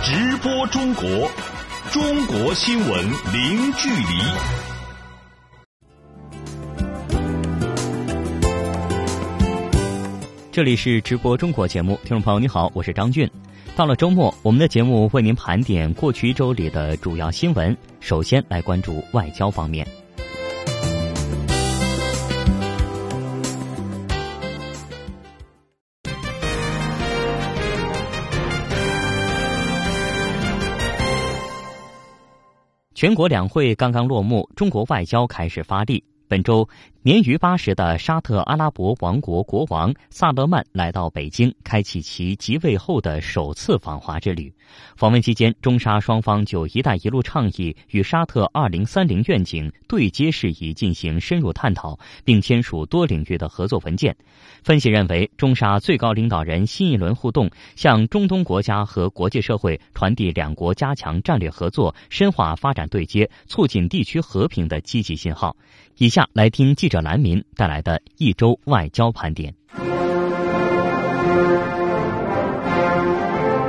直播中国，中国新闻零距离。这里是直播中国节目，听众朋友你好，我是张俊。到了周末，我们的节目为您盘点过去一周里的主要新闻。首先来关注外交方面。全国两会刚刚落幕，中国外交开始发力。本周，年逾八十的沙特阿拉伯王国国王萨勒曼来到北京，开启其即位后的首次访华之旅。访问期间，中沙双方就“一带一路”倡议与沙特二零三零愿景对接事宜进行深入探讨，并签署多领域的合作文件。分析认为，中沙最高领导人新一轮互动，向中东国家和国际社会传递两国加强战略合作、深化发展对接、促进地区和平的积极信号。以下来听记者蓝民带来的一周外交盘点。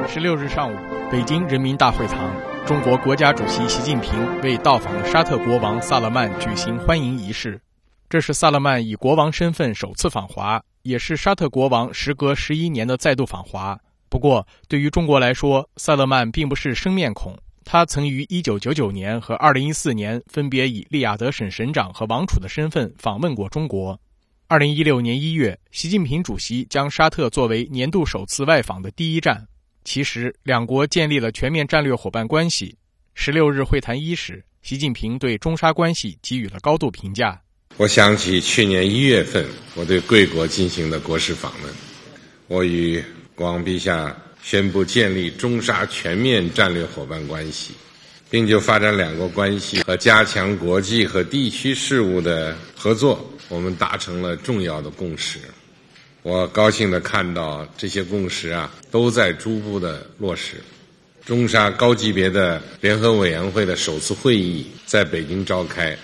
十六日上午，北京人民大会堂，中国国家主席习近平为到访沙特国王萨勒曼举行欢迎仪式。这是萨勒曼以国王身份首次访华。也是沙特国王时隔十一年的再度访华。不过，对于中国来说，萨勒曼并不是生面孔。他曾于一九九九年和二零一四年分别以利雅得省省长和王储的身份访问过中国。二零一六年一月，习近平主席将沙特作为年度首次外访的第一站。其实，两国建立了全面战略伙伴关系。十六日会谈伊始，习近平对中沙关系给予了高度评价。我想起去年一月份我对贵国进行的国事访问，我与国王陛下宣布建立中沙全面战略伙伴关系，并就发展两国关系和加强国际和地区事务的合作，我们达成了重要的共识。我高兴地看到这些共识啊都在逐步的落实。中沙高级别的联合委员会的首次会议在北京召开。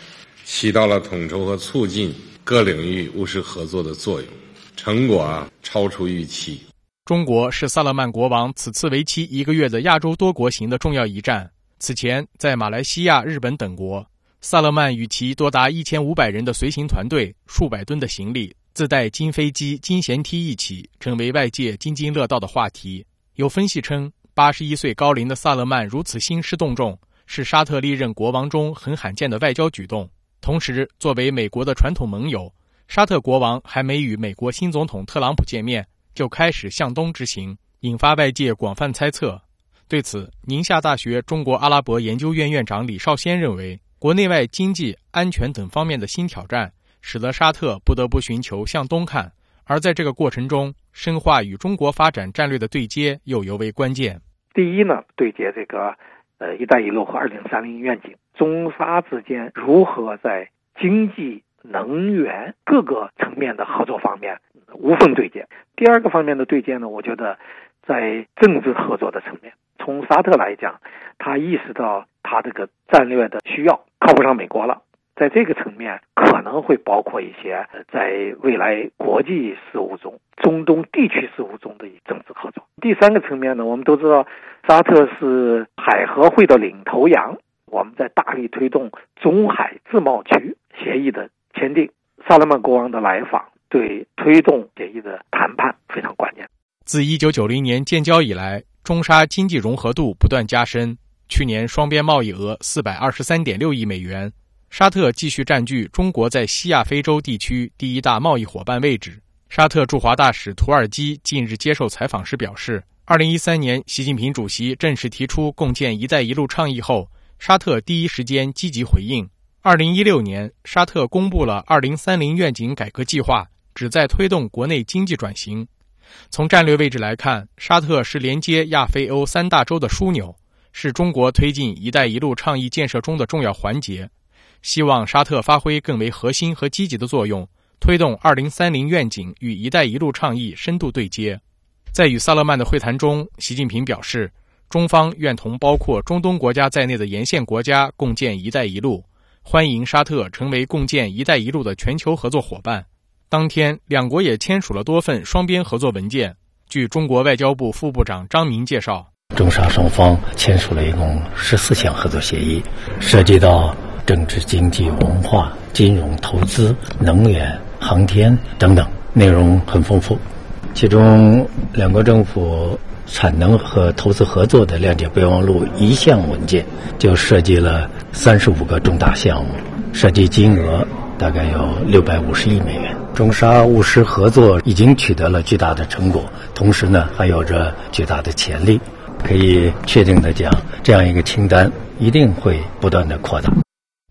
起到了统筹和促进各领域务实合作的作用，成果啊超出预期。中国是萨勒曼国王此次为期一个月的亚洲多国行的重要一站。此前，在马来西亚、日本等国，萨勒曼与其多达一千五百人的随行团队、数百吨的行李、自带金飞机、金舷梯一起，成为外界津津乐道的话题。有分析称，八十一岁高龄的萨勒曼如此兴师动众，是沙特历任国王中很罕见的外交举动。同时，作为美国的传统盟友，沙特国王还没与美国新总统特朗普见面，就开始向东之行，引发外界广泛猜测。对此，宁夏大学中国阿拉伯研究院院长李少先认为，国内外经济、安全等方面的新挑战，使得沙特不得不寻求向东看，而在这个过程中，深化与中国发展战略的对接又尤为关键。第一呢，对接这个。呃，“一带一路”和“二零三零愿景”，中沙之间如何在经济、能源各个层面的合作方面无缝对接？第二个方面的对接呢？我觉得在政治合作的层面，从沙特来讲，他意识到他这个战略的需要，靠不上美国了。在这个层面，可能会包括一些在未来国际事务中、中东地区事务中的政治合作。第三个层面呢，我们都知道，沙特是海合会的领头羊，我们在大力推动中海自贸区协议的签订。萨勒曼国王的来访，对推动协议的谈判非常关键。自1990年建交以来，中沙经济融合度不断加深，去年双边贸易额423.6亿美元。沙特继续占据中国在西亚非洲地区第一大贸易伙伴位置。沙特驻华大使土耳其近日接受采访时表示，二零一三年习近平主席正式提出共建“一带一路”倡议后，沙特第一时间积极回应。二零一六年，沙特公布了二零三零愿景改革计划，旨在推动国内经济转型。从战略位置来看，沙特是连接亚非欧三大洲的枢纽，是中国推进“一带一路”倡议建设中的重要环节。希望沙特发挥更为核心和积极的作用，推动二零三零愿景与“一带一路”倡议深度对接。在与萨勒曼的会谈中，习近平表示，中方愿同包括中东国家在内的沿线国家共建“一带一路”，欢迎沙特成为共建“一带一路”的全球合作伙伴。当天，两国也签署了多份双边合作文件。据中国外交部副部长张明介绍，中沙双方签署了一共十四项合作协议，涉及到政治、经济、文化、金融、投资、能源、航天等等，内容很丰富。其中，两国政府产能和投资合作的谅解备忘录一项文件就涉及了三十五个重大项目，涉及金额大概有六百五十亿美元。中沙务实合作已经取得了巨大的成果，同时呢，还有着巨大的潜力。可以确定的讲，这样一个清单一定会不断的扩大。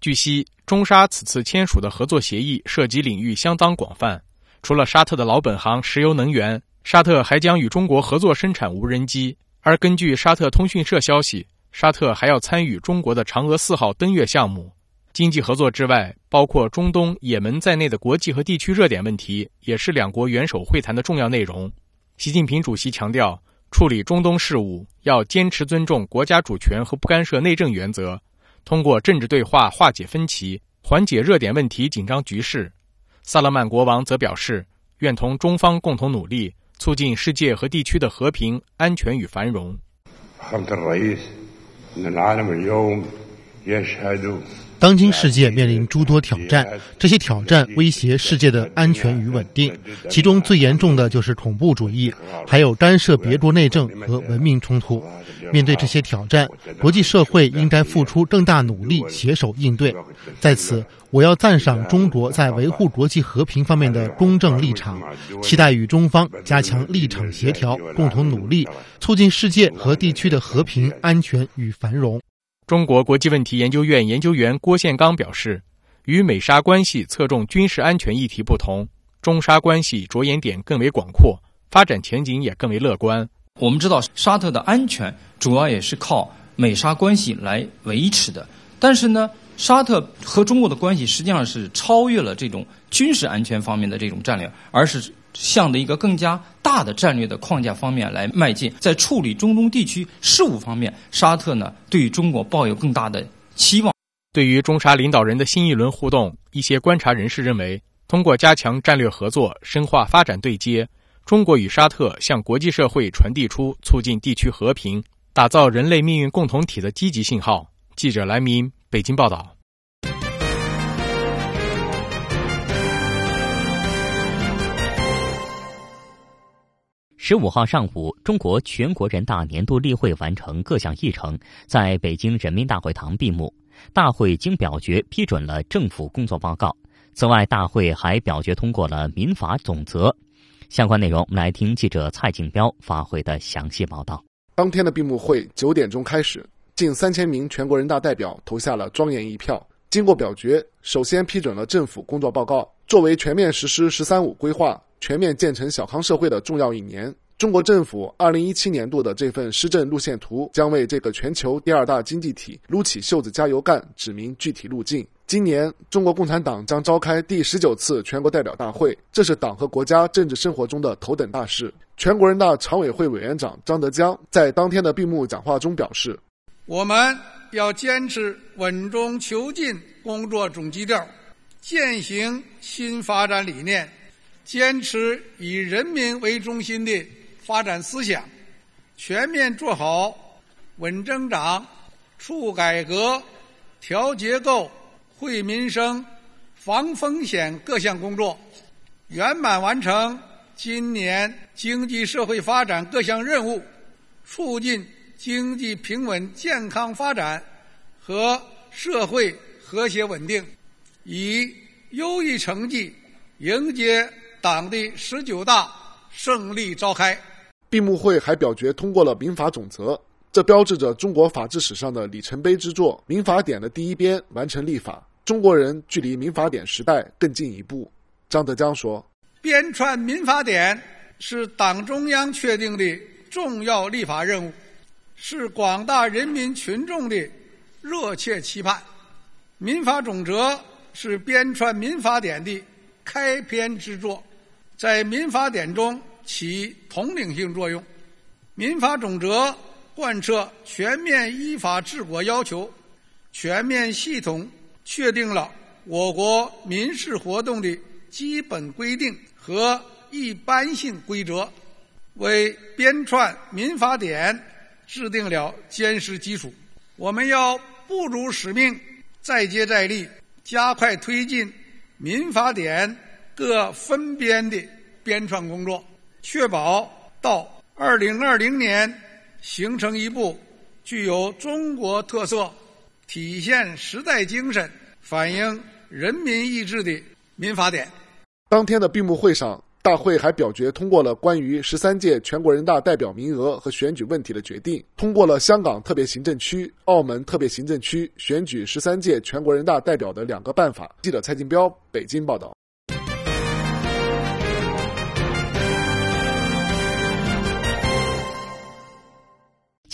据悉，中沙此次签署的合作协议涉及领域相当广泛，除了沙特的老本行石油能源，沙特还将与中国合作生产无人机。而根据沙特通讯社消息，沙特还要参与中国的嫦娥四号登月项目。经济合作之外，包括中东、也门在内的国际和地区热点问题，也是两国元首会谈的重要内容。习近平主席强调。处理中东事务要坚持尊重国家主权和不干涉内政原则，通过政治对话化解分歧，缓解热点问题紧张局势。萨勒曼国王则表示，愿同中方共同努力，促进世界和地区的和平、安全与繁荣。当今世界面临诸多挑战，这些挑战威胁世界的安全与稳定。其中最严重的就是恐怖主义，还有干涉别国内政和文明冲突。面对这些挑战，国际社会应该付出更大努力，携手应对。在此，我要赞赏中国在维护国际和平方面的公正立场，期待与中方加强立场协调，共同努力，促进世界和地区的和平、安全与繁荣。中国国际问题研究院研究员郭宪刚表示，与美沙关系侧重军事安全议题不同，中沙关系着眼点更为广阔，发展前景也更为乐观。我们知道，沙特的安全主要也是靠美沙关系来维持的，但是呢，沙特和中国的关系实际上是超越了这种军事安全方面的这种战略，而是。向的一个更加大的战略的框架方面来迈进，在处理中东地区事务方面，沙特呢对中国抱有更大的期望。对于中沙领导人的新一轮互动，一些观察人士认为，通过加强战略合作、深化发展对接，中国与沙特向国际社会传递出促进地区和平、打造人类命运共同体的积极信号。记者来明北京报道。十五号上午，中国全国人大年度例会完成各项议程，在北京人民大会堂闭幕。大会经表决批准了政府工作报告。此外，大会还表决通过了民法总则。相关内容，我们来听记者蔡景彪发回的详细报道。当天的闭幕会九点钟开始，近三千名全国人大代表投下了庄严一票。经过表决，首先批准了政府工作报告。作为全面实施“十三五”规划。全面建成小康社会的重要一年，中国政府二零一七年度的这份施政路线图将为这个全球第二大经济体撸起袖子加油干，指明具体路径。今年，中国共产党将召开第十九次全国代表大会，这是党和国家政治生活中的头等大事。全国人大常委会委员长张德江在当天的闭幕讲话中表示：“我们要坚持稳中求进工作总基调，践行新发展理念。”坚持以人民为中心的发展思想，全面做好稳增长、促改革、调结构、惠民生、防风险各项工作，圆满完成今年经济社会发展各项任务，促进经济平稳健康发展和社会和谐稳定，以优异成绩迎接。党的十九大胜利召开，闭幕会还表决通过了民法总则，这标志着中国法治史上的里程碑之作。民法典的第一编完成立法，中国人距离民法典时代更进一步。张德江说：“编撰民法典是党中央确定的重要立法任务，是广大人民群众的热切期盼。民法总则是编撰民法典的开篇之作。”在民法典中起统领性作用，民法总则贯彻全面依法治国要求，全面系统确定了我国民事活动的基本规定和一般性规则，为编撰民法典制定了坚实基础。我们要不辱使命，再接再厉，加快推进民法典各分编的编创工作，确保到二零二零年形成一部具有中国特色、体现时代精神、反映人民意志的民法典。当天的闭幕会上。大会还表决通过了关于十三届全国人大代表名额和选举问题的决定，通过了香港特别行政区、澳门特别行政区选举十三届全国人大代表的两个办法。记者蔡金彪北京报道。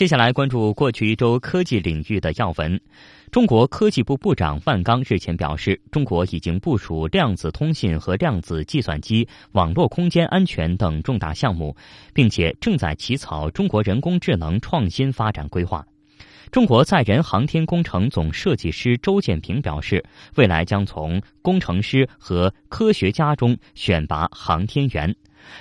接下来关注过去一周科技领域的要闻。中国科技部部长万钢日前表示，中国已经部署量子通信和量子计算机、网络空间安全等重大项目，并且正在起草中国人工智能创新发展规划。中国载人航天工程总设计师周建平表示，未来将从工程师和科学家中选拔航天员。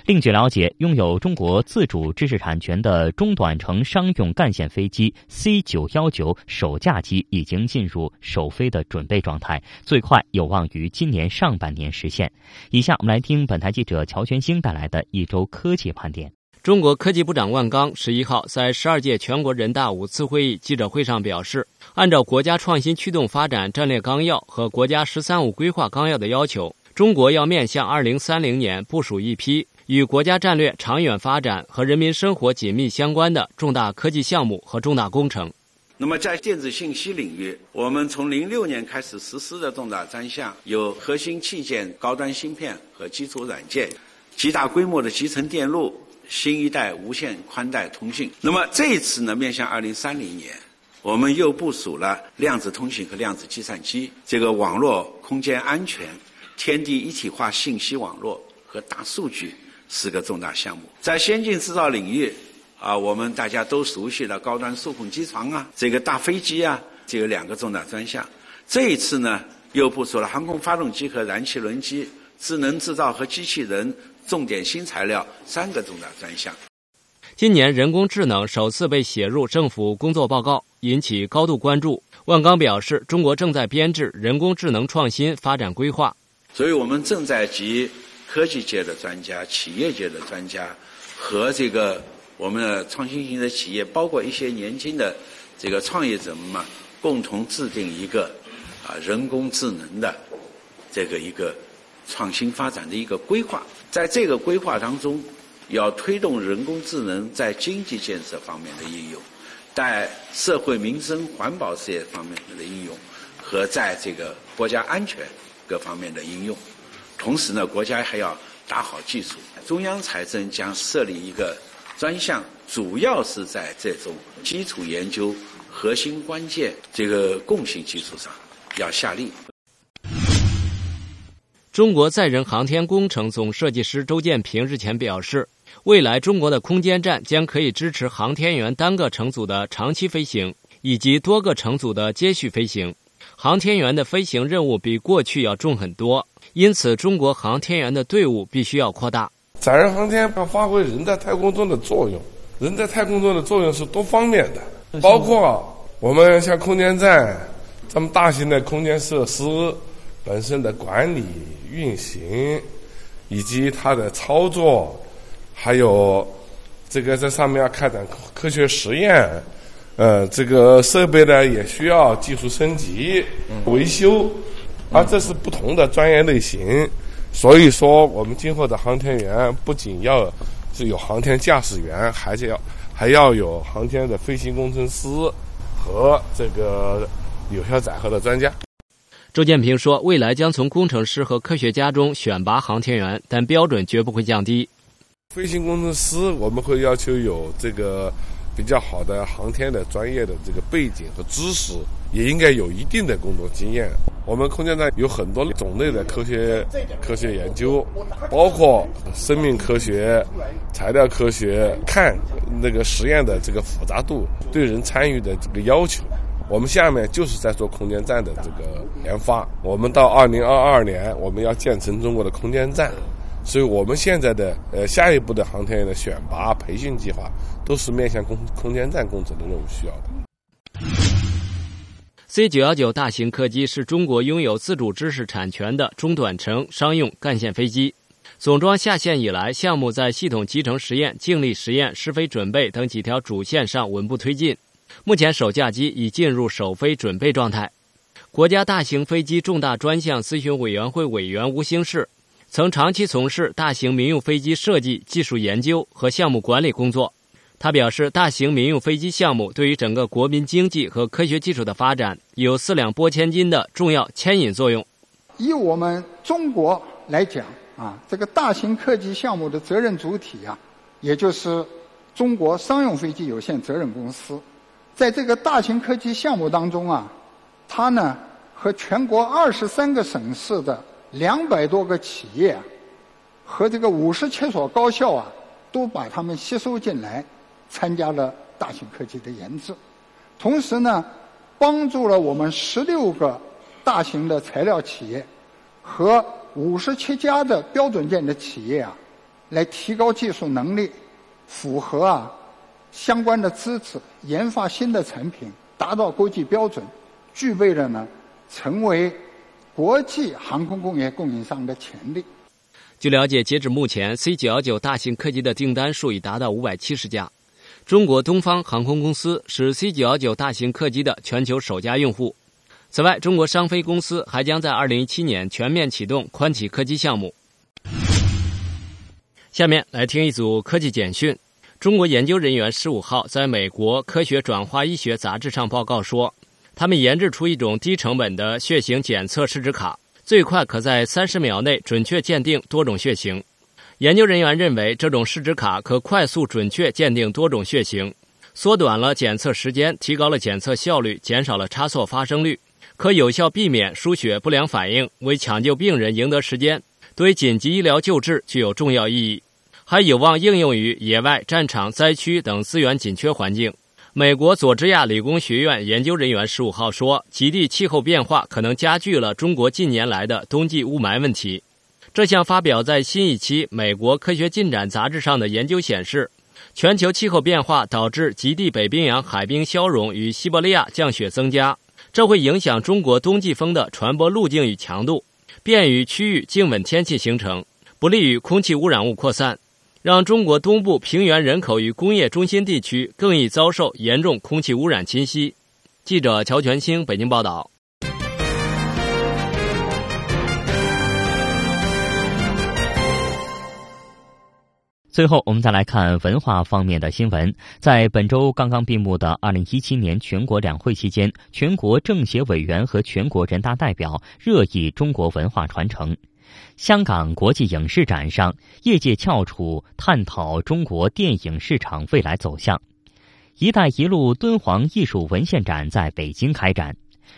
另据了解，拥有中国自主知识产权的中短程商用干线飞机 C 九幺九首架机已经进入首飞的准备状态，最快有望于今年上半年实现。以下我们来听本台记者乔全兴带来的一周科技盘点。中国科技部长万钢十一号在十二届全国人大五次会议记者会上表示，按照国家创新驱动发展战略纲要和国家“十三五”规划纲要的要求。中国要面向二零三零年部署一批与国家战略长远发展和人民生活紧密相关的重大科技项目和重大工程。那么，在电子信息领域，我们从零六年开始实施的重大专项有核心器件、高端芯片和基础软件、极大规模的集成电路、新一代无线宽带通信。那么这一次呢，面向二零三零年，我们又部署了量子通信和量子计算机，这个网络空间安全。天地一体化信息网络和大数据四个重大项目，在先进制造领域，啊，我们大家都熟悉的高端数控机床啊，这个大飞机啊，这有两个重大专项。这一次呢，又部署了航空发动机和燃气轮机、智能制造和机器人重点新材料三个重大专项。今年人工智能首次被写入政府工作报告，引起高度关注。万钢表示，中国正在编制人工智能创新发展规划。所以我们正在集科技界的专家、企业界的专家和这个我们的创新型的企业，包括一些年轻的这个创业者们嘛，共同制定一个啊人工智能的这个一个创新发展的一个规划。在这个规划当中，要推动人工智能在经济建设方面的应用，在社会民生环保事业方面的应用，和在这个国家安全。各方面的应用，同时呢，国家还要打好基础。中央财政将设立一个专项，主要是在这种基础研究、核心关键这个共性基础上要下力。中国载人航天工程总设计师周建平日前表示，未来中国的空间站将可以支持航天员单个乘组的长期飞行，以及多个乘组的接续飞行。航天员的飞行任务比过去要重很多，因此中国航天员的队伍必须要扩大。载人航天要发挥人在太空中的作用，人在太空中的作用是多方面的，包括我们像空间站这么大型的空间设施本身的管理运行，以及它的操作，还有这个在上面要开展科学实验。呃，这个设备呢也需要技术升级、维修，啊，这是不同的专业类型。所以说，我们今后的航天员不仅要是有航天驾驶员，还是要还要有航天的飞行工程师和这个有效载荷的专家。周建平说，未来将从工程师和科学家中选拔航天员，但标准绝不会降低。飞行工程师我们会要求有这个。比较好的航天的专业的这个背景和知识，也应该有一定的工作经验。我们空间站有很多种类的科学科学研究，包括生命科学、材料科学，看那个实验的这个复杂度，对人参与的这个要求。我们下面就是在做空间站的这个研发。我们到二零二二年，我们要建成中国的空间站。所以我们现在的呃下一步的航天员的选拔培训计划，都是面向空空间站工程的任务需要的。C 九幺九大型客机是中国拥有自主知识产权的中短程商用干线飞机。总装下线以来，项目在系统集成实验、静力实验、试飞准备等几条主线上稳步推进。目前，首架机已进入首飞准备状态。国家大型飞机重大专项咨询委员会委员吴兴世曾长期从事大型民用飞机设计、技术研究和项目管理工作。他表示，大型民用飞机项目对于整个国民经济和科学技术的发展有四两拨千斤的重要牵引作用。以我们中国来讲。啊，这个大型客机项目的责任主体啊，也就是中国商用飞机有限责任公司，在这个大型客机项目当中啊，它呢和全国二十三个省市的两百多个企业啊和这个五十七所高校啊，都把他们吸收进来，参加了大型科技的研制，同时呢，帮助了我们十六个大型的材料企业和。五十七家的标准件的企业啊，来提高技术能力，符合啊相关的资质，研发新的产品，达到国际标准，具备了呢成为国际航空工业供应商的潜力。据了解，截止目前，C 九幺九大型客机的订单数已达到五百七十架。中国东方航空公司是 C 九幺九大型客机的全球首家用户。此外，中国商飞公司还将在二零一七年全面启动宽体客机项目。下面来听一组科技简讯：中国研究人员十五号在美国科学转化医学杂志上报告说，他们研制出一种低成本的血型检测试纸卡，最快可在三十秒内准确鉴定多种血型。研究人员认为，这种试纸卡可快速准确鉴定多种血型，缩短了检测时间，提高了检测效率，减少了差错发生率。可有效避免输血不良反应，为抢救病人赢得时间，对紧急医疗救治具有重要意义，还有望应用于野外、战场、灾区等资源紧缺环境。美国佐治亚理工学院研究人员十五号说，极地气候变化可能加剧了中国近年来的冬季雾霾问题。这项发表在新一期《美国科学进展》杂志上的研究显示，全球气候变化导致极地北冰洋海冰消融与西伯利亚降雪增加。这会影响中国冬季风的传播路径与强度，便于区域静稳天气形成，不利于空气污染物扩散，让中国东部平原人口与工业中心地区更易遭受严重空气污染侵袭。记者乔全兴北京报道。最后，我们再来看文化方面的新闻。在本周刚刚闭幕的二零一七年全国两会期间，全国政协委员和全国人大代表热议中国文化传承。香港国际影视展上，业界翘楚探讨中国电影市场未来走向。“一带一路”敦煌艺术文献展在北京开展。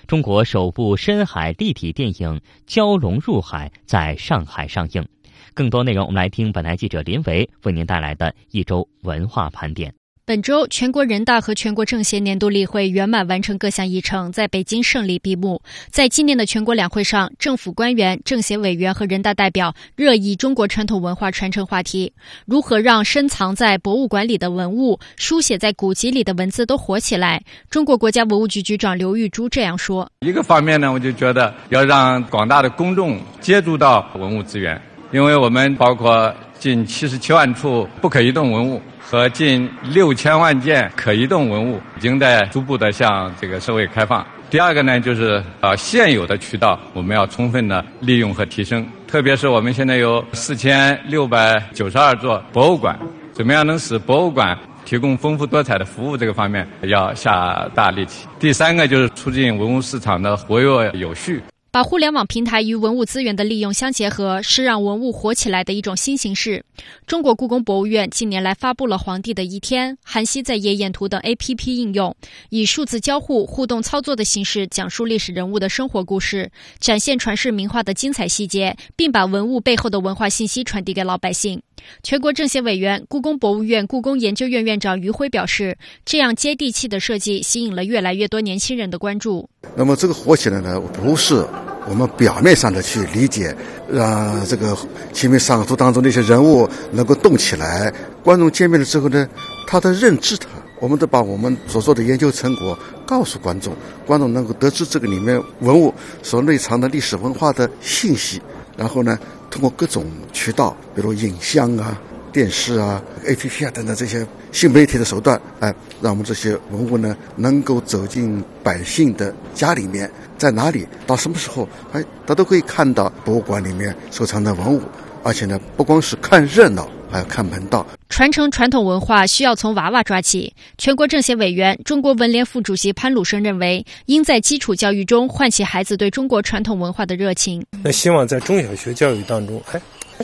中国首部深海立体电影《蛟龙入海》在上海上映。更多内容，我们来听本台记者林维为您带来的一周文化盘点。本周，全国人大和全国政协年度例会圆满完成各项议程，在北京胜利闭幕。在今年的全国两会上，政府官员、政协委员和人大代表热议中国传统文化传承话题：如何让深藏在博物馆里的文物、书写在古籍里的文字都活起来？中国国家文物局局长刘玉珠这样说：“一个方面呢，我就觉得要让广大的公众接触到文物资源。”因为我们包括近七十七万处不可移动文物和近六千万件可移动文物，已经在逐步的向这个社会开放。第二个呢，就是呃现有的渠道我们要充分的利用和提升，特别是我们现在有四千六百九十二座博物馆，怎么样能使博物馆提供丰富多彩的服务？这个方面要下大力气。第三个就是促进文物市场的活跃有序。把互联网平台与文物资源的利用相结合，是让文物活起来的一种新形式。中国故宫博物院近年来发布了《皇帝的一天》《韩熙载夜宴图》等 APP 应用，以数字交互、互动操作的形式讲述历史人物的生活故事，展现传世名画的精彩细节，并把文物背后的文化信息传递给老百姓。全国政协委员、故宫博物院故宫研究院院长余辉表示，这样接地气的设计吸引了越来越多年轻人的关注。那么这个火起来呢，不是我们表面上的去理解，让这个《清明上河图》当中那些人物能够动起来。观众见面了之后呢，他的认知，他我们都把我们所做的研究成果告诉观众，观众能够得知这个里面文物所内藏的历史文化的信息。然后呢，通过各种渠道，比如影像啊、电视啊、APP 啊等等这些新媒体的手段，哎，让我们这些文物呢能够走进百姓的家里面，在哪里，到什么时候，哎，他都可以看到博物馆里面收藏的文物，而且呢，不光是看热闹。还要看门道，传承传统文化需要从娃娃抓起。全国政协委员、中国文联副主席潘鲁生认为，应在基础教育中唤起孩子对中国传统文化的热情。那希望在中小学教育当中，哎，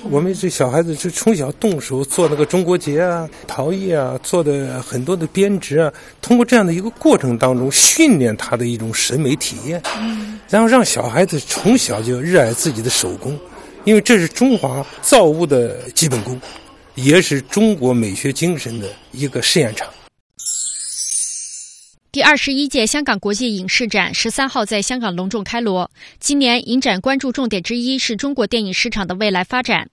我们这小孩子就从小动手做那个中国结啊、陶艺啊，做的很多的编织啊，通过这样的一个过程当中训练他的一种审美体验，然后让小孩子从小就热爱自己的手工，因为这是中华造物的基本功。也是中国美学精神的一个试验场。第二十一届香港国际影视展十三号在香港隆重开锣。今年影展关注重点之一是中国电影市场的未来发展。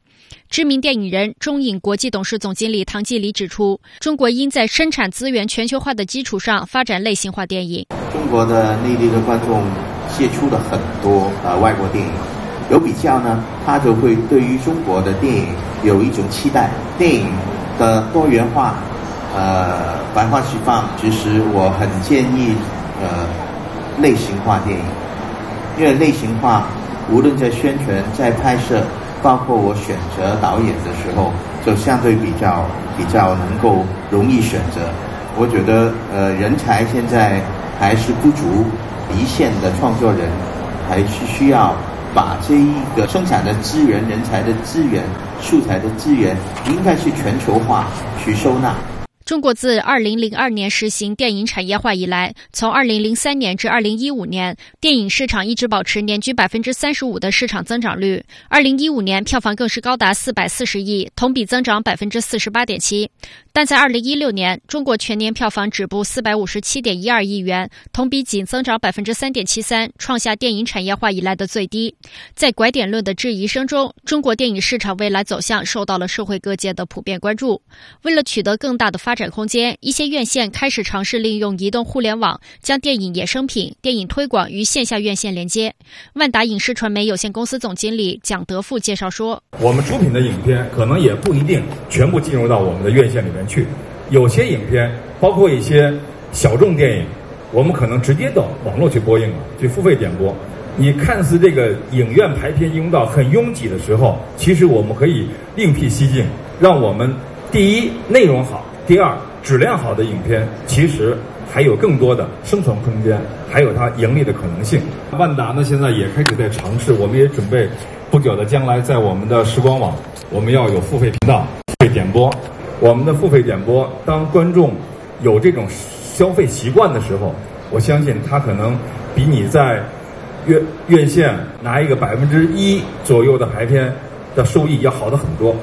知名电影人、中影国际董事总经理唐季礼指出，中国应在生产资源全球化的基础上发展类型化电影。中国的内地的观众接触了很多呃外国电影。有比较呢，他就会对于中国的电影有一种期待。电影的多元化，呃，百花齐放。其实我很建议，呃，类型化电影，因为类型化无论在宣传、在拍摄，包括我选择导演的时候，就相对比较比较能够容易选择。我觉得，呃，人才现在还是不足，一线的创作人还是需要。把这一个生产的资源、人才的资源、素材的资源，应该是全球化去收纳。中国自二零零二年实行电影产业化以来，从二零零三年至二零一五年，电影市场一直保持年均百分之三十五的市场增长率。二零一五年票房更是高达四百四十亿，同比增长百分之四十八点七。但在二零一六年，中国全年票房止步四百五十七点一二亿元，同比仅增长百分之三点七三，创下电影产业化以来的最低。在拐点论的质疑声中，中国电影市场未来走向受到了社会各界的普遍关注。为了取得更大的发发展空间，一些院线开始尝试利用移动互联网，将电影衍生品、电影推广与线下院线连接。万达影视传媒有限公司总经理蒋德富介绍说：“我们出品的影片可能也不一定全部进入到我们的院线里面去，有些影片，包括一些小众电影，我们可能直接到网络去播映了，去付费点播。你看似这个影院排片拥到很拥挤的时候，其实我们可以另辟蹊径，让我们第一内容好。”第二，质量好的影片其实还有更多的生存空间，还有它盈利的可能性。万达呢，现在也开始在尝试，我们也准备不久的将来在我们的时光网，我们要有付费频道、付费点播。我们的付费点播，当观众有这种消费习惯的时候，我相信他可能比你在院院线拿一个百分之一左右的排片的收益要好的很多。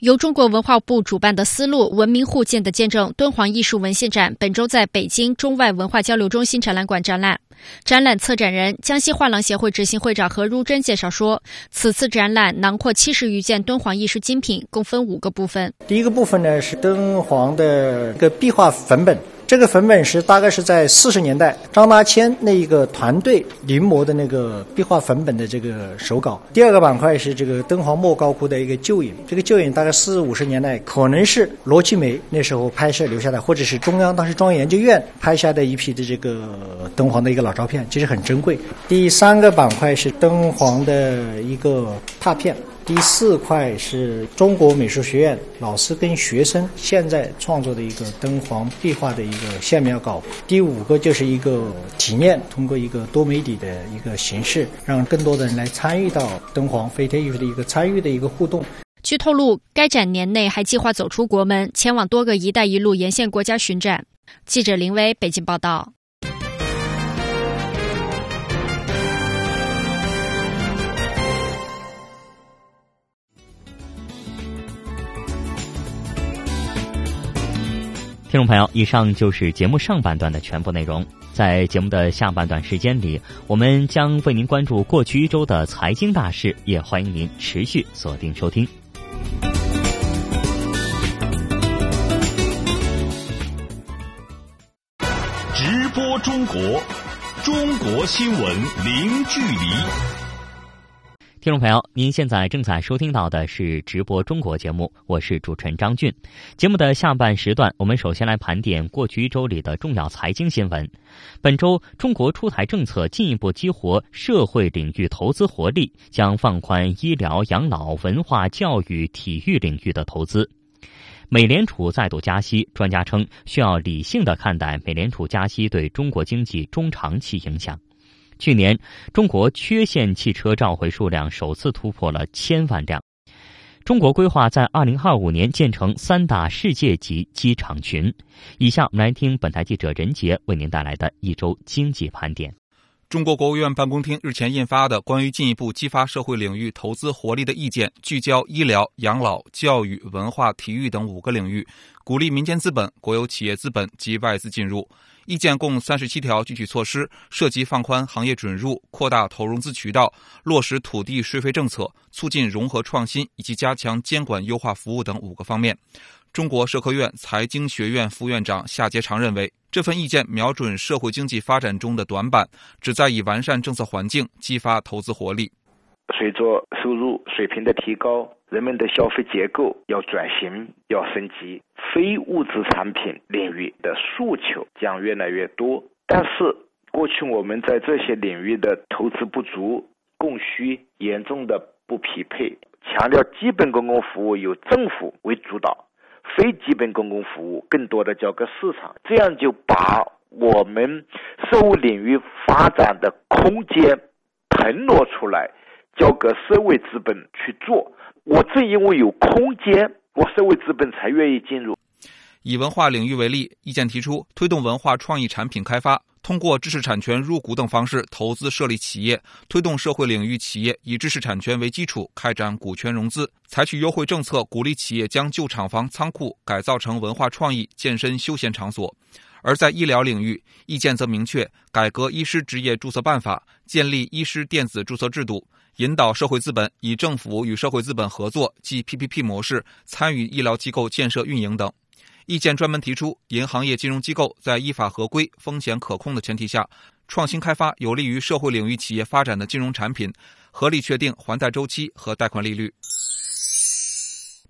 由中国文化部主办的“丝路文明互鉴的见证”敦煌艺术文献展，本周在北京中外文化交流中心展览馆展览。展览策展人、江西画廊协会执行会长何如珍介绍说，此次展览囊括七十余件敦煌艺术精品，共分五个部分。第一个部分呢是敦煌的一个壁画粉本。这个粉本是大概是在四十年代张大千那一个团队临摹的那个壁画粉本的这个手稿。第二个板块是这个敦煌莫高窟的一个旧影，这个旧影大概四五十年代可能是罗奇梅那时候拍摄留下来，或者是中央当时中央研究院拍下的一批的这个敦煌的一个老照片，其实很珍贵。第三个板块是敦煌的一个拓片。第四块是中国美术学院老师跟学生现在创作的一个敦煌壁画的一个线描稿。第五个就是一个体验，通过一个多媒体的一个形式，让更多的人来参与到敦煌飞天艺术的一个参与的一个互动。据透露，该展年内还计划走出国门，前往多个“一带一路”沿线国家巡展。记者林威北京报道。听众朋友，以上就是节目上半段的全部内容。在节目的下半段时间里，我们将为您关注过去一周的财经大事，也欢迎您持续锁定收听。直播中国，中国新闻零距离。听众朋友，您现在正在收听到的是直播中国节目，我是主持人张俊。节目的下半时段，我们首先来盘点过去一周里的重要财经新闻。本周，中国出台政策，进一步激活社会领域投资活力，将放宽医疗、养老、文化、教育、体育领域的投资。美联储再度加息，专家称需要理性的看待美联储加息对中国经济中长期影响。去年，中国缺陷汽车召回数量首次突破了千万辆。中国规划在二零二五年建成三大世界级机场群。以下我们来听本台记者任杰为您带来的一周经济盘点。中国国务院办公厅日前印发的关于进一步激发社会领域投资活力的意见，聚焦医疗、养老、教育、文化、体育等五个领域，鼓励民间资本、国有企业资本及外资进入。意见共三十七条具体措施，涉及放宽行业准入、扩大投融资渠道、落实土地税费政策、促进融合创新以及加强监管优化服务等五个方面。中国社科院财经学院副院长夏杰长认为，这份意见瞄准社会经济发展中的短板，旨在以完善政策环境，激发投资活力。随着收入水平的提高，人们的消费结构要转型、要升级，非物质产品领域的诉求将越来越多。但是，过去我们在这些领域的投资不足，供需严重的不匹配。强调基本公共服务由政府为主导，非基本公共服务更多的交给市场，这样就把我们社会领域发展的空间腾挪出来。交给社会资本去做，我正因为有空间，我社会资本才愿意进入。以文化领域为例，意见提出推动文化创意产品开发，通过知识产权入股等方式投资设立企业，推动社会领域企业以知识产权为基础开展股权融资，采取优惠政策鼓励企业将旧厂房、仓库改造成文化创意、健身休闲场所。而在医疗领域，意见则明确改革医师职业注册办法，建立医师电子注册制度。引导社会资本以政府与社会资本合作即 PPP 模式参与医疗机构建设运营等。意见专门提出，银行业金融机构在依法合规、风险可控的前提下，创新开发有利于社会领域企业发展的金融产品，合理确定还贷周期和贷款利率。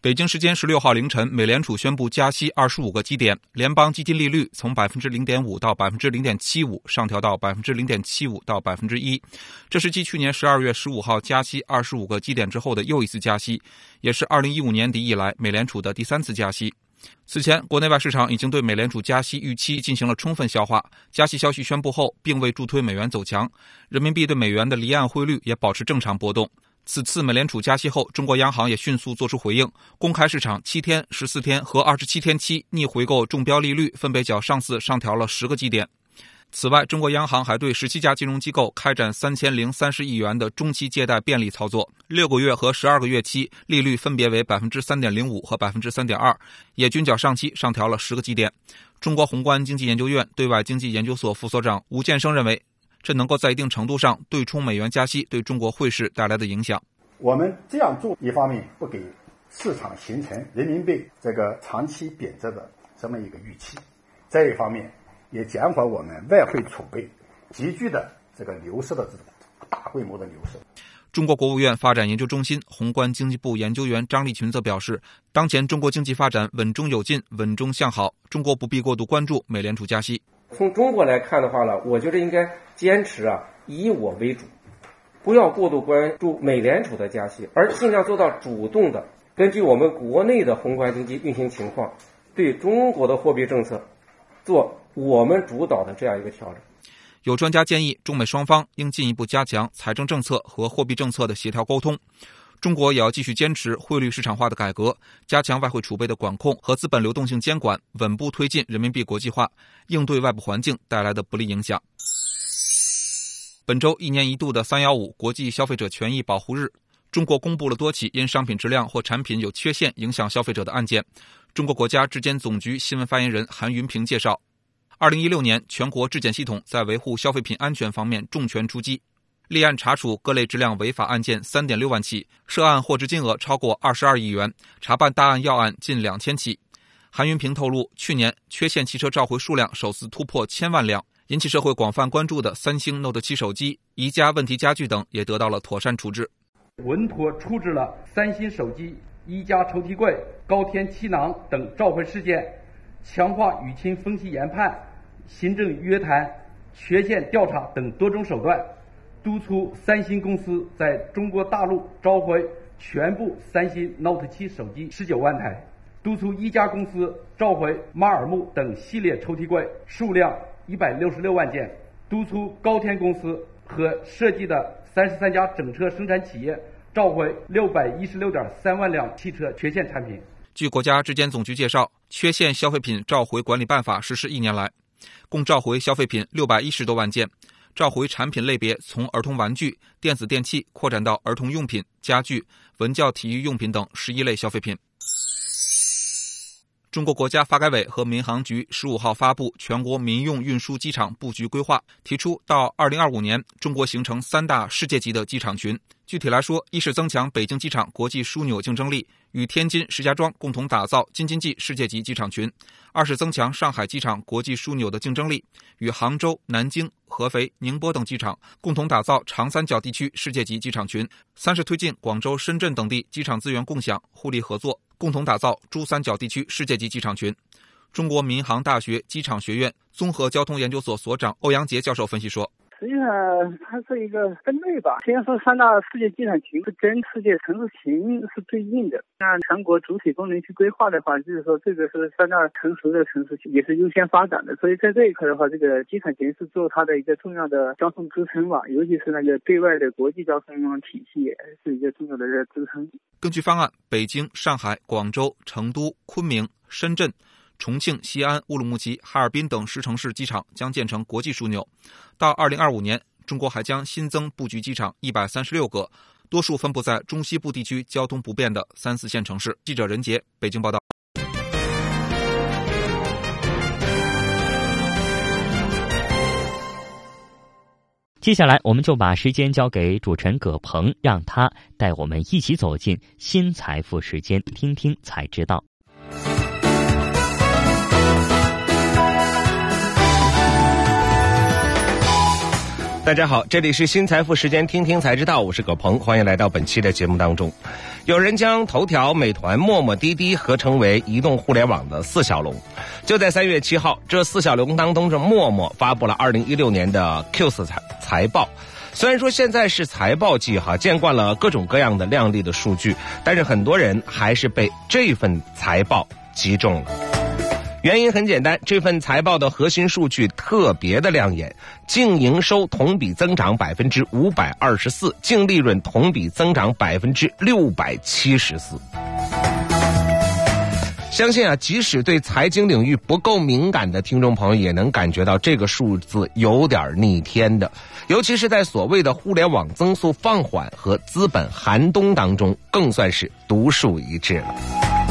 北京时间十六号凌晨，美联储宣布加息二十五个基点，联邦基金利率从百分之零点五到百分之零点七五上调到百分之零点七五到百分之一。这是继去年十二月十五号加息二十五个基点之后的又一次加息，也是二零一五年底以来美联储的第三次加息。此前，国内外市场已经对美联储加息预期进行了充分消化。加息消息宣布后，并未助推美元走强，人民币对美元的离岸汇率也保持正常波动。此次美联储加息后，中国央行也迅速作出回应，公开市场七天、十四天和二十七天期逆回购中标利率分别较上次上调了十个基点。此外，中国央行还对十七家金融机构开展三千零三十亿元的中期借贷便利操作，六个月和十二个月期利率分别为百分之三点零五和百分之三点二，也均较上期上调了十个基点。中国宏观经济研究院对外经济研究所副所长吴建生认为。这能够在一定程度上对冲美元加息对中国汇市带来的影响。我们这样做，一方面不给市场形成人民币这个长期贬值的这么一个预期；再一方面，也减缓我们外汇储备急剧的这个流失的这种大规模的流失。中国国务院发展研究中心宏观经济部研究员张立群则表示，当前中国经济发展稳中有进，稳中向好，中国不必过度关注美联储加息。从中国来看的话呢，我觉得应该坚持啊以我为主，不要过度关注美联储的加息，而尽量做到主动的根据我们国内的宏观经济运行情况，对中国的货币政策做我们主导的这样一个调整。有专家建议，中美双方应进一步加强财政政策和货币政策的协调沟通。中国也要继续坚持汇率市场化的改革，加强外汇储备的管控和资本流动性监管，稳步推进人民币国际化，应对外部环境带来的不利影响。本周一年一度的“三幺五”国际消费者权益保护日，中国公布了多起因商品质量或产品有缺陷影响消费者的案件。中国国家质监总局新闻发言人韩云平介绍，二零一六年全国质检系统在维护消费品安全方面重拳出击，立案查处各类质量违法案件三点六万起，涉案货值金额超过二十二亿元，查办大案要案近两千起。韩云平透露，去年缺陷汽车召回数量首次突破千万辆，引起社会广泛关注的三星 Note 7手机、宜家问题家具等也得到了妥善处置。稳妥处置了三星手机、宜家抽屉柜、高天气囊等召回事件，强化舆情分析研判、行政约谈、缺陷调查等多种手段，督促三星公司在中国大陆召回全部三星 Note 7手机十九万台。督促一家公司召回马尔木等系列抽屉柜数量一百六十六万件，督促高天公司和设计的三十三家整车生产企业召回六百一十六点三万辆汽车缺陷产品。据国家质监总局介绍，缺陷消费品召回管理办法实施一年来，共召回消费品六百一十多万件，召回产品类别从儿童玩具、电子电器扩展到儿童用品、家具、文教体育用品等十一类消费品。中国国家发改委和民航局十五号发布全国民用运输机场布局规划，提出到二零二五年，中国形成三大世界级的机场群。具体来说，一是增强北京机场国际枢纽竞争力，与天津、石家庄共同打造京津冀世界级机场群；二是增强上海机场国际枢纽的竞争力，与杭州、南京、合肥、宁波等机场共同打造长三角地区世界级机场群；三是推进广州、深圳等地机场资源共享、互利合作。共同打造珠三角地区世界级机场群。中国民航大学机场学院综合交通研究所所长欧阳杰教授分析说。实际上，它是一个分类吧。先说三大世界机场群是跟世界城市群是对应的。按全国主体功能区规划的话，就是说这个是三大成熟的城市群，也是优先发展的。所以在这一块的话，这个机场群是做它的一个重要的交通支撑吧，尤其是那个对外的国际交通体系是一个重要的一个支撑。根据方案，北京、上海、广州、成都、昆明、深圳。重庆、西安、乌鲁木齐、哈尔滨等十城市机场将建成国际枢纽。到二零二五年，中国还将新增布局机场一百三十六个，多数分布在中西部地区交通不便的三四线城市。记者任杰，北京报道。接下来，我们就把时间交给主持人葛鹏，让他带我们一起走进新财富时间，听听才知道。大家好，这里是新财富时间，听听才知道，我是葛鹏，欢迎来到本期的节目当中。有人将头条、美团、陌陌、滴滴合称为移动互联网的四小龙。就在三月七号，这四小龙当中，这陌陌发布了二零一六年的 Q 四财财报。虽然说现在是财报季哈，见惯了各种各样的靓丽的数据，但是很多人还是被这份财报击中了。原因很简单，这份财报的核心数据特别的亮眼，净营收同比增长百分之五百二十四，净利润同比增长百分之六百七十四。相信啊，即使对财经领域不够敏感的听众朋友，也能感觉到这个数字有点逆天的，尤其是在所谓的互联网增速放缓和资本寒冬当中，更算是独树一帜了。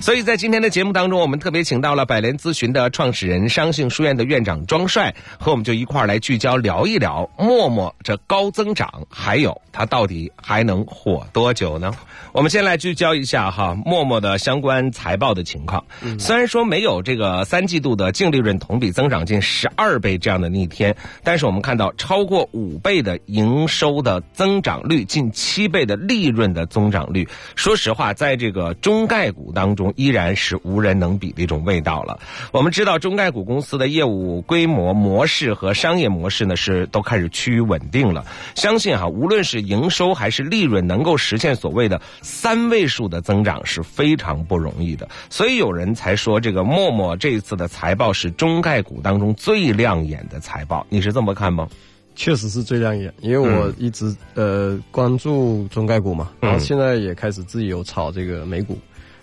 所以在今天的节目当中，我们特别请到了百联咨询的创始人、商信书院的院长庄帅，和我们就一块儿来聚焦聊一聊陌陌这高增长，还有它到底还能火多久呢？我们先来聚焦一下哈陌陌的相关财报的情况。虽然说没有这个三季度的净利润同比增长近十二倍这样的逆天，但是我们看到超过五倍的营收的增长率，近七倍的利润的增长率。说实话，在这个中概股当中。依然是无人能比的一种味道了。我们知道中概股公司的业务规模模式和商业模式呢是都开始趋于稳定了。相信哈，无论是营收还是利润，能够实现所谓的三位数的增长是非常不容易的。所以有人才说这个陌陌这一次的财报是中概股当中最亮眼的财报。你是这么看吗？确实是最亮眼，因为我一直呃关注中概股嘛，然后现在也开始自己有炒这个美股。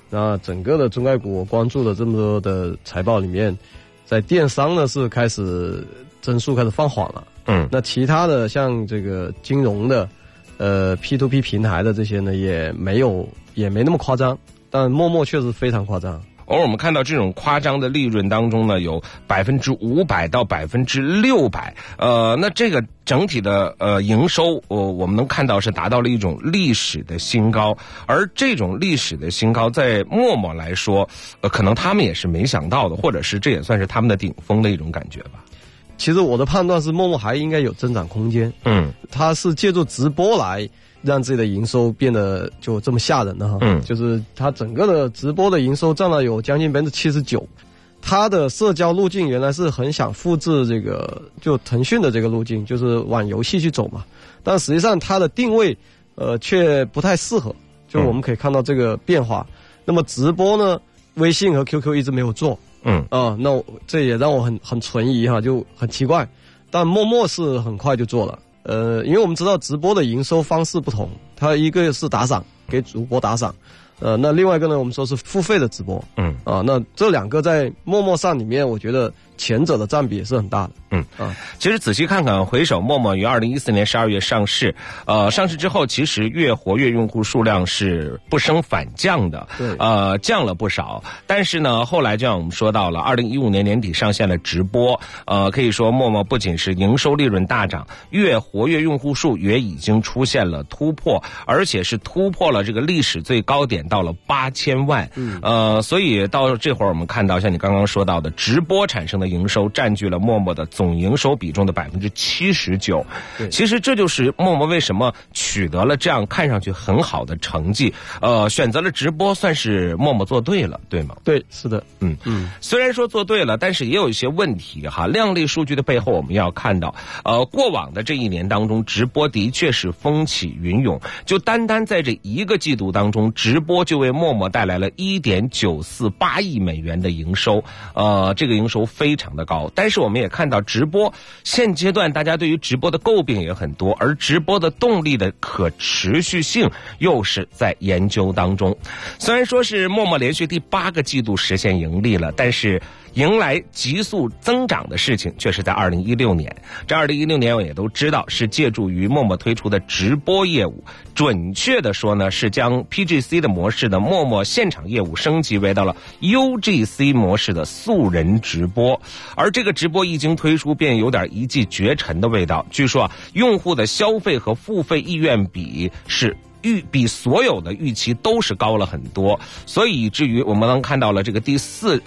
那整个的中概股，我关注了这么多的财报里面，在电商呢是开始增速开始放缓了。嗯，那其他的像这个金融的，呃，P to P 平台的这些呢，也没有也没那么夸张。但陌陌确实非常夸张。而我们看到这种夸张的利润当中呢，有百分之五百到百分之六百，呃，那这个整体的呃营收，我我们能看到是达到了一种历史的新高，而这种历史的新高，在陌陌来说，呃，可能他们也是没想到的，或者是这也算是他们的顶峰的一种感觉吧。其实我的判断是，陌陌还应该有增长空间。嗯，它是借助直播来。让自己的营收变得就这么吓人的哈，嗯，就是它整个的直播的营收占了有将近百分之七十九，它的社交路径原来是很想复制这个就腾讯的这个路径，就是往游戏去走嘛，但实际上它的定位呃却不太适合，就我们可以看到这个变化。那么直播呢，微信和 QQ 一直没有做，嗯。啊，那这也让我很很存疑哈，就很奇怪，但陌陌是很快就做了。呃，因为我们知道直播的营收方式不同，它一个是打赏，给主播打赏，呃，那另外一个呢，我们说是付费的直播，嗯，啊，那这两个在陌陌上里面，我觉得前者的占比也是很大的。嗯啊，其实仔细看看，回首陌陌于二零一四年十二月上市，呃，上市之后，其实月活跃用户数量是不升反降的，对，呃，降了不少。但是呢，后来就像我们说到了，二零一五年年底上线了直播，呃，可以说陌陌不仅是营收利润大涨，月活跃用户数也已经出现了突破，而且是突破了这个历史最高点，到了八千万。嗯，呃，所以到这会儿我们看到，像你刚刚说到的，直播产生的营收占据了陌陌的。总营收比重的百分之七十九，其实这就是陌陌为什么取得了这样看上去很好的成绩。呃，选择了直播，算是陌陌做对了，对吗？对，是的，嗯嗯。虽然说做对了，但是也有一些问题哈。靓丽数据的背后，我们要看到，呃，过往的这一年当中，直播的确是风起云涌。就单单在这一个季度当中，直播就为陌陌带来了一点九四八亿美元的营收，呃，这个营收非常的高。但是我们也看到。直播现阶段，大家对于直播的诟病也很多，而直播的动力的可持续性又是在研究当中。虽然说是陌陌连续第八个季度实现盈利了，但是。迎来急速增长的事情，却是在二零一六年。这二零一六年，我也都知道，是借助于陌陌推出的直播业务。准确的说呢，是将 PGC 的模式的陌陌现场业务升级为到了 UGC 模式的素人直播。而这个直播一经推出，便有点一骑绝尘的味道。据说啊，用户的消费和付费意愿比是预比所有的预期都是高了很多，所以以至于我们能看到了这个第四。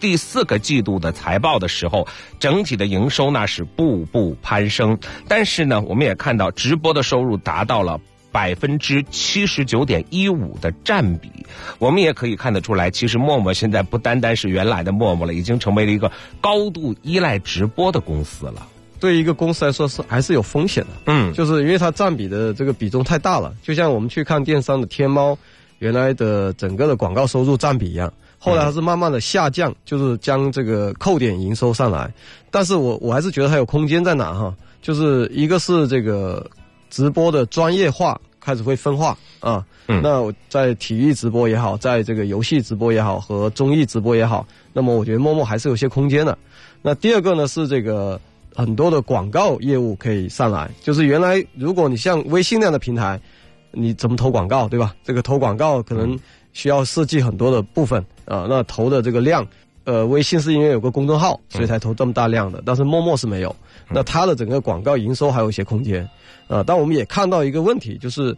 第四个季度的财报的时候，整体的营收那是步步攀升，但是呢，我们也看到直播的收入达到了百分之七十九点一五的占比。我们也可以看得出来，其实陌陌现在不单单是原来的陌陌了，已经成为了一个高度依赖直播的公司了。对一个公司来说是还是有风险的，嗯，就是因为它占比的这个比重太大了。就像我们去看电商的天猫，原来的整个的广告收入占比一样。后来它是慢慢的下降，就是将这个扣点营收上来，但是我我还是觉得它有空间在哪哈，就是一个是这个直播的专业化开始会分化啊，那我在体育直播也好，在这个游戏直播也好和综艺直播也好，那么我觉得陌陌还是有些空间的。那第二个呢是这个很多的广告业务可以上来，就是原来如果你像微信那样的平台，你怎么投广告对吧？这个投广告可能。需要设计很多的部分啊，那投的这个量，呃，微信是因为有个公众号，所以才投这么大量的，但是陌陌是没有，那它的整个广告营收还有一些空间，啊，但我们也看到一个问题，就是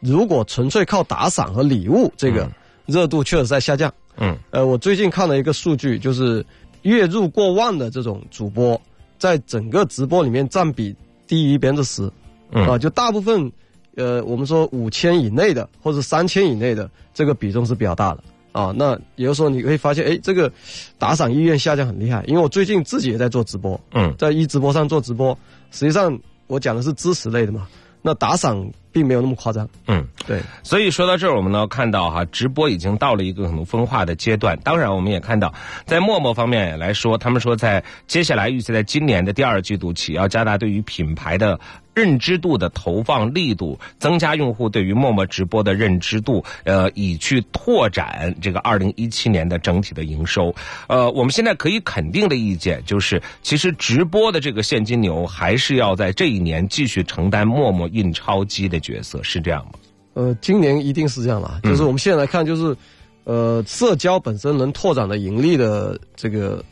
如果纯粹靠打赏和礼物，这个热度确实在下降。嗯，呃，我最近看了一个数据，就是月入过万的这种主播，在整个直播里面占比低于百分之十，啊，就大部分。呃，我们说五千以内的或者三千以内的这个比重是比较大的啊。那也就是说，你会发现，哎，这个打赏意愿下降很厉害。因为我最近自己也在做直播，嗯，在一直播上做直播，实际上我讲的是知识类的嘛。那打赏并没有那么夸张，嗯，对。所以说到这儿，我们呢看到哈，直播已经到了一个很分化的阶段。当然，我们也看到，在陌陌方面来说，他们说在接下来预计在今年的第二季度起，要加大对于品牌的。认知度的投放力度，增加用户对于陌陌直播的认知度，呃，以去拓展这个二零一七年的整体的营收。呃，我们现在可以肯定的意见就是，其实直播的这个现金流还是要在这一年继续承担陌陌印钞机的角色，是这样吗？呃，今年一定是这样了。就是我们现在来看，就是呃，社交本身能拓展的盈利的这个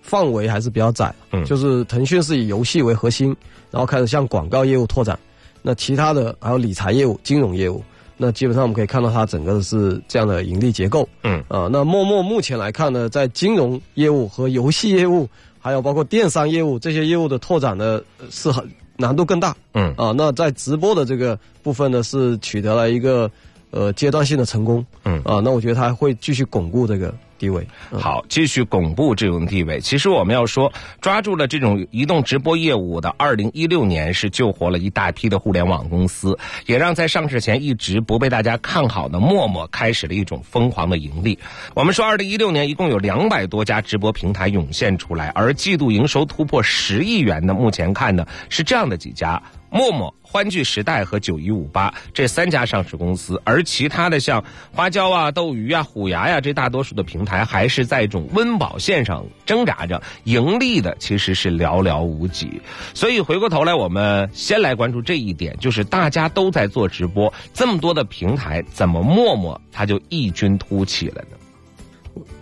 范围还是比较窄。嗯，就是腾讯是以游戏为核心，然后开始向广告业务拓展。那其他的还有理财业务、金融业务，那基本上我们可以看到它整个的是这样的盈利结构。嗯啊，那陌陌目前来看呢，在金融业务和游戏业务，还有包括电商业务这些业务的拓展呢，是很难度更大。嗯啊，那在直播的这个部分呢，是取得了一个呃阶段性的成功。嗯啊，那我觉得它会继续巩固这个地位。好，继续巩固这种地位。其实我们要说，抓住了这种移动直播业务的，二零一六年是救活了一大批的互联网公司，也让在上市前一直不被大家看好的陌陌开始了一种疯狂的盈利。我们说，二零一六年一共有两百多家直播平台涌现出来，而季度营收突破十亿元的，目前看呢是这样的几家。陌陌、欢聚时代和九一五八这三家上市公司，而其他的像花椒啊、斗鱼啊、虎牙呀，这大多数的平台还是在一种温饱线上挣扎着，盈利的其实是寥寥无几。所以回过头来，我们先来关注这一点，就是大家都在做直播，这么多的平台，怎么陌陌它就异军突起了呢？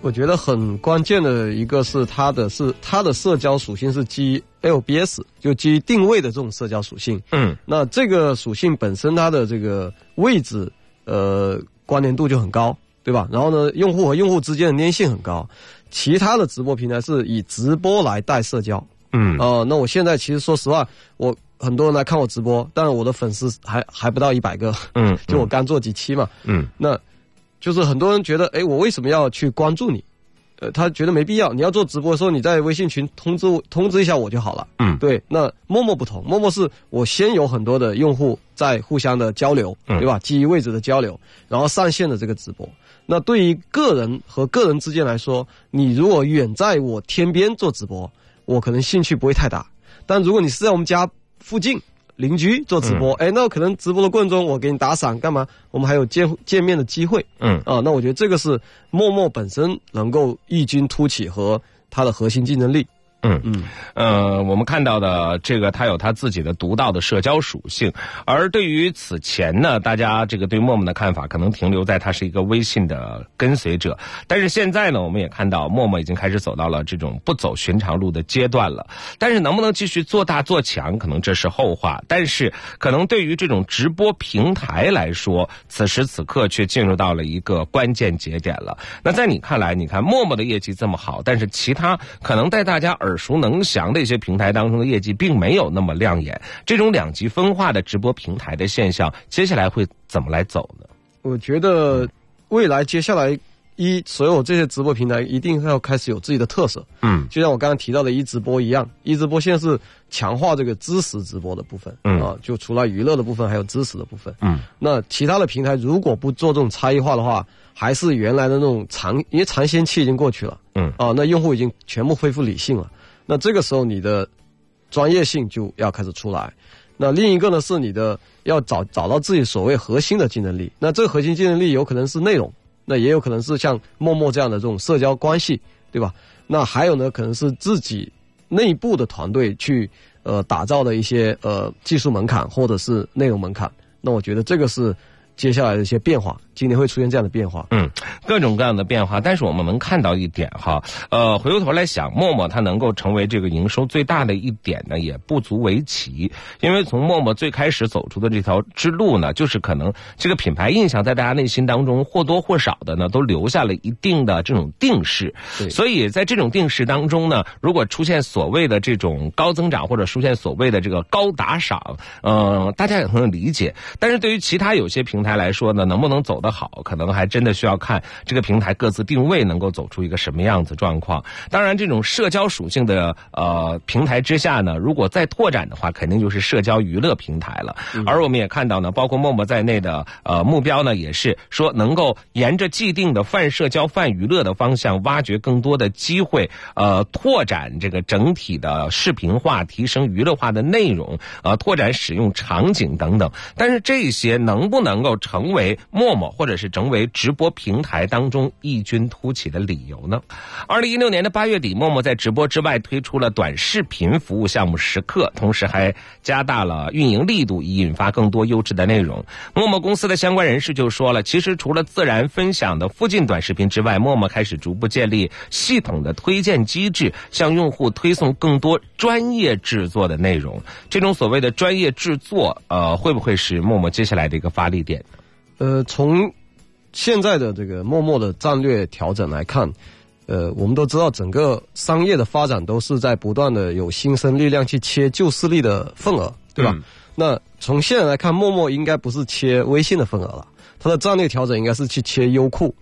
我觉得很关键的一个是它的是它的社交属性是基于 LBS，就基于定位的这种社交属性。嗯，那这个属性本身它的这个位置呃关联度就很高，对吧？然后呢，用户和用户之间的粘性很高。其他的直播平台是以直播来带社交。嗯，哦，那我现在其实说实话，我很多人来看我直播，但是我的粉丝还还不到一百个。嗯，就我刚做几期嘛。嗯，那。就是很多人觉得，哎，我为什么要去关注你？呃，他觉得没必要。你要做直播的时候，你在微信群通知通知一下我就好了。嗯，对。那陌陌不同，陌陌是我先有很多的用户在互相的交流，对吧？基于位置的交流，然后上线的这个直播。那对于个人和个人之间来说，你如果远在我天边做直播，我可能兴趣不会太大。但如果你是在我们家附近。邻居做直播，哎、嗯，那可能直播的过程中，我给你打赏干嘛？我们还有见见面的机会，嗯啊，那我觉得这个是陌陌本身能够异军突起和它的核心竞争力。嗯嗯，呃，我们看到的这个，它有它自己的独到的社交属性。而对于此前呢，大家这个对陌陌的看法，可能停留在它是一个微信的跟随者。但是现在呢，我们也看到陌陌已经开始走到了这种不走寻常路的阶段了。但是能不能继续做大做强，可能这是后话。但是可能对于这种直播平台来说，此时此刻却进入到了一个关键节点了。那在你看来，你看陌陌的业绩这么好，但是其他可能在大家耳耳熟能详的一些平台当中的业绩并没有那么亮眼，这种两极分化的直播平台的现象，接下来会怎么来走呢？我觉得未来接下来一所有这些直播平台一定要开始有自己的特色。嗯，就像我刚刚提到的一直播一样，一直播现在是强化这个知识直播的部分。嗯啊，就除了娱乐的部分，还有知识的部分。嗯，那其他的平台如果不做这种差异化的话，还是原来的那种尝，因为尝鲜期已经过去了。嗯，啊，那用户已经全部恢复理性了。那这个时候，你的专业性就要开始出来。那另一个呢，是你的要找找到自己所谓核心的竞争力。那这个核心竞争力有可能是内容，那也有可能是像陌陌这样的这种社交关系，对吧？那还有呢，可能是自己内部的团队去呃打造的一些呃技术门槛或者是内容门槛。那我觉得这个是接下来的一些变化，今年会出现这样的变化。嗯，各种各样的变化，但是我们能看到一点哈，呃，回过头来想，陌陌它能够成为这个营收最大的一点呢，也不足为奇，因为从陌陌最开始走出的这条之路呢，就是可能这个品牌印象在大家内心当中或多或少的呢，都留下了一定的这种定势，所以在这种定势当中呢，如果出现所谓的这种高增长或者出现所谓的这个高打赏，呃，大家也很能理解，但是对于其他有些平台来说呢，能不能走得好，可能还真的需要看这个平台各自定位能够走出一个什么样子状况。当然，这种社交属性的呃平台之下呢，如果再拓展的话，肯定就是社交娱乐平台了。而我们也看到呢，包括陌陌在内的呃目标呢，也是说能够沿着既定的泛社交、泛娱乐的方向，挖掘更多的机会，呃，拓展这个整体的视频化、提升娱乐化的内容，呃，拓展使用场景等等。但是这些能不能够成为陌陌或者是成为直播平台当中异军突起的理由呢？二零一六年的八月底，陌陌在直播之外推出了短视频服务项目时刻，同时还加大了运营力度，以引发更多优质的内容。陌陌公司的相关人士就说了，其实除了自然分享的附近短视频之外，陌陌开始逐步建立系统的推荐机制，向用户推送更多专业制作的内容。这种所谓的专业制作，呃，会不会是陌陌接下来的一个发力点？呃，从现在的这个陌陌的战略调整来看，呃，我们都知道整个商业的发展都是在不断的有新生力量去切旧势力的份额，对吧？那从现在来看，陌陌应该不是切微信的份额了，它的战略调整应该是去切优酷，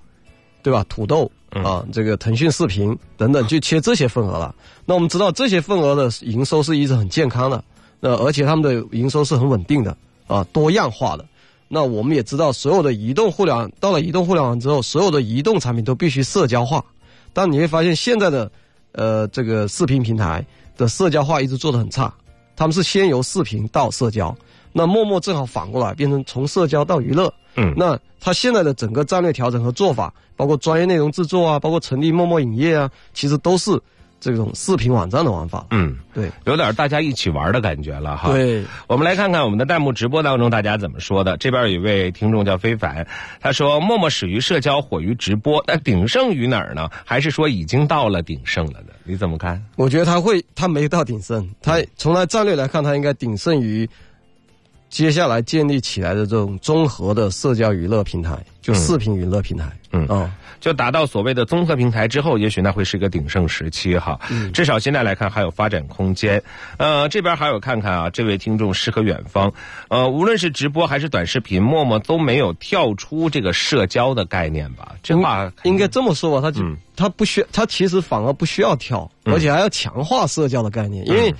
对吧？土豆啊，这个腾讯视频等等，去切这些份额了。那我们知道这些份额的营收是一直很健康的，那而且他们的营收是很稳定的啊，多样化的。那我们也知道，所有的移动互联网到了移动互联网之后，所有的移动产品都必须社交化。但你会发现，现在的呃这个视频平台的社交化一直做得很差。他们是先由视频到社交，那陌陌正好反过来，变成从社交到娱乐。嗯，那他现在的整个战略调整和做法，包括专业内容制作啊，包括成立陌陌影业啊，其实都是。这种视频网站的玩法，嗯，对，有点大家一起玩的感觉了哈。对，我们来看看我们的弹幕直播当中大家怎么说的。这边有一位听众叫非凡，他说：“陌陌始于社交，火于直播，那鼎盛于哪儿呢？还是说已经到了鼎盛了呢？你怎么看？”我觉得他会，他没到鼎盛，他从他战略来看，他应该鼎盛于接下来建立起来的这种综合的社交娱乐平台，就视频娱乐平台。嗯啊。就达到所谓的综合平台之后，也许那会是一个鼎盛时期哈。嗯，至少现在来看还有发展空间。呃，这边还有看看啊，这位听众诗和远方，呃，无论是直播还是短视频，陌陌都没有跳出这个社交的概念吧？这话应该这么说吧？他就、他不需，他其实反而不需要跳，而且还要强化社交的概念，因为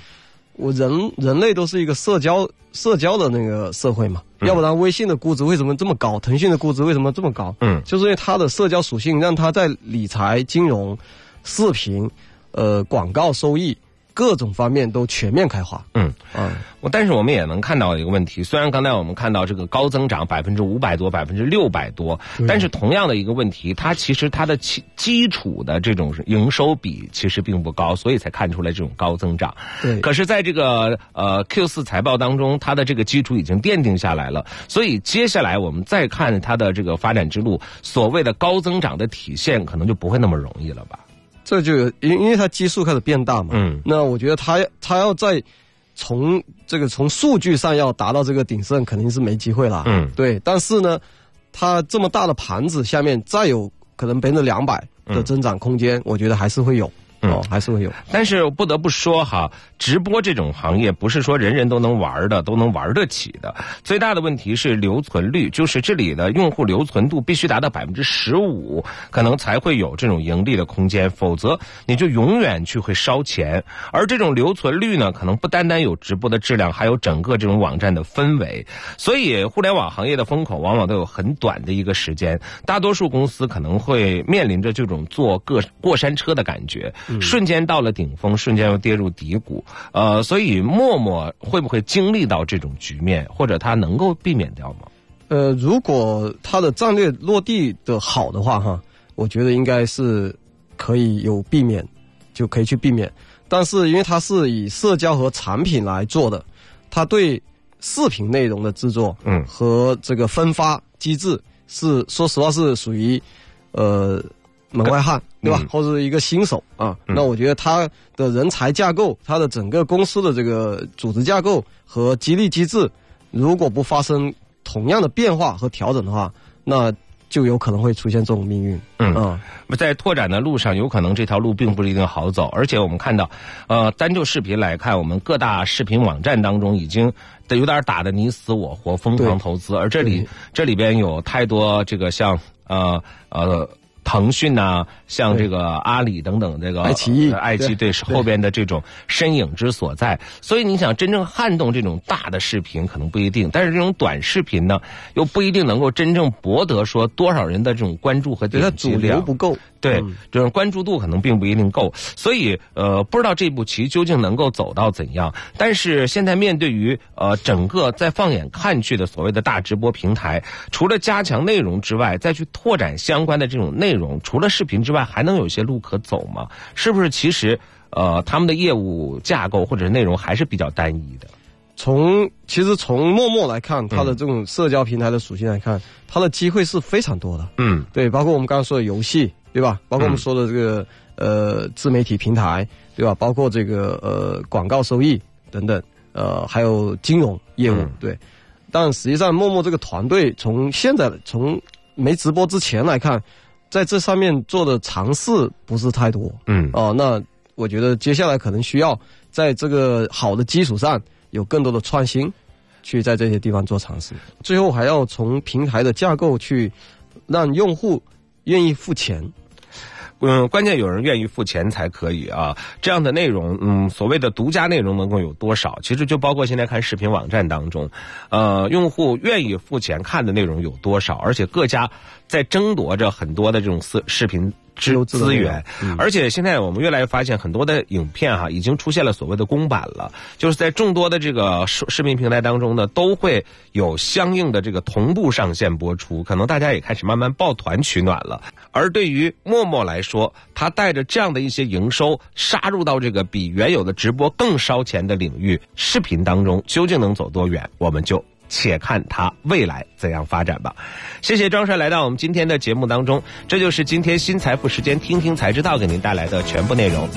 我人人类都是一个社交社交的那个社会嘛。要不然微信的估值为什么这么高？腾讯的估值为什么这么高？嗯，就是因为它的社交属性让它在理财、金融、视频、呃广告收益各种方面都全面开花。嗯啊，我但是我们也能看到一个问题，虽然刚才我们看到这个高增长百分之五百多、百分之六百多，但是同样的一个问题，它其实它的基基础的这种营收比其实并不高，所以才看出来这种高增长。对，可是在这个呃 Q 四财报当中，它的这个基础已经奠定下来了，所以接下来我们再看它的这个发展之路，所谓的高增长的体现，可能就不会那么容易了吧？这就因因为它基数开始变大嘛，嗯，那我觉得它它要在从这个从数据上要达到这个鼎盛，肯定是没机会了，嗯，对。但是呢，它这么大的盘子下面再有可能百分之两百的增长空间，我觉得还是会有。哦，还是会有，但是不得不说哈，直播这种行业不是说人人都能玩的，都能玩得起的。最大的问题是留存率，就是这里的用户留存度必须达到百分之十五，可能才会有这种盈利的空间，否则你就永远去会烧钱。而这种留存率呢，可能不单单有直播的质量，还有整个这种网站的氛围。所以，互联网行业的风口往往都有很短的一个时间，大多数公司可能会面临着这种坐过过山车的感觉。瞬间到了顶峰，瞬间又跌入低谷，呃，所以陌陌会不会经历到这种局面，或者它能够避免掉吗？呃，如果它的战略落地的好的话，哈，我觉得应该是可以有避免，就可以去避免。但是因为它是以社交和产品来做的，它对视频内容的制作，嗯，和这个分发机制是，说实话是属于，呃。门外汉，对吧？或者一个新手啊，那我觉得他的人才架构，他的整个公司的这个组织架构和激励机制，如果不发生同样的变化和调整的话，那就有可能会出现这种命运。嗯，在拓展的路上，有可能这条路并不一定好走。而且我们看到，呃，单就视频来看，我们各大视频网站当中已经有点打的你死我活，疯狂投资。而这里这里边有太多这个像呃呃。腾讯呐，像这个阿里等等，这个爱奇艺、爱奇艺对后边的这种身影之所在。所以你想真正撼动这种大的视频可能不一定，但是这种短视频呢，又不一定能够真正博得说多少人的这种关注和点击量不够。对，这种关注度可能并不一定够，所以呃，不知道这步棋究竟能够走到怎样。但是现在面对于呃整个再放眼看去的所谓的大直播平台，除了加强内容之外，再去拓展相关的这种内容，除了视频之外，还能有些路可走吗？是不是其实呃他们的业务架构或者是内容还是比较单一的？从其实从陌陌来看，它的这种社交平台的属性来看，它的机会是非常多的。嗯，对，包括我们刚刚说的游戏。对吧？包括我们说的这个呃自媒体平台，对吧？包括这个呃广告收益等等，呃还有金融业务，对。但实际上，陌陌这个团队从现在从没直播之前来看，在这上面做的尝试不是太多。嗯。哦，那我觉得接下来可能需要在这个好的基础上有更多的创新，去在这些地方做尝试。最后还要从平台的架构去让用户愿意付钱。嗯，关键有人愿意付钱才可以啊。这样的内容，嗯，所谓的独家内容能够有多少？其实就包括现在看视频网站当中，呃，用户愿意付钱看的内容有多少？而且各家在争夺着很多的这种视视频。资资源，而且现在我们越来越发现，很多的影片哈已经出现了所谓的公版了，就是在众多的这个视视频平台当中呢，都会有相应的这个同步上线播出，可能大家也开始慢慢抱团取暖了。而对于陌陌来说，他带着这样的一些营收杀入到这个比原有的直播更烧钱的领域视频当中，究竟能走多远，我们就。且看他未来怎样发展吧。谢谢庄帅来到我们今天的节目当中，这就是今天新财富时间，听听才知道给您带来的全部内容。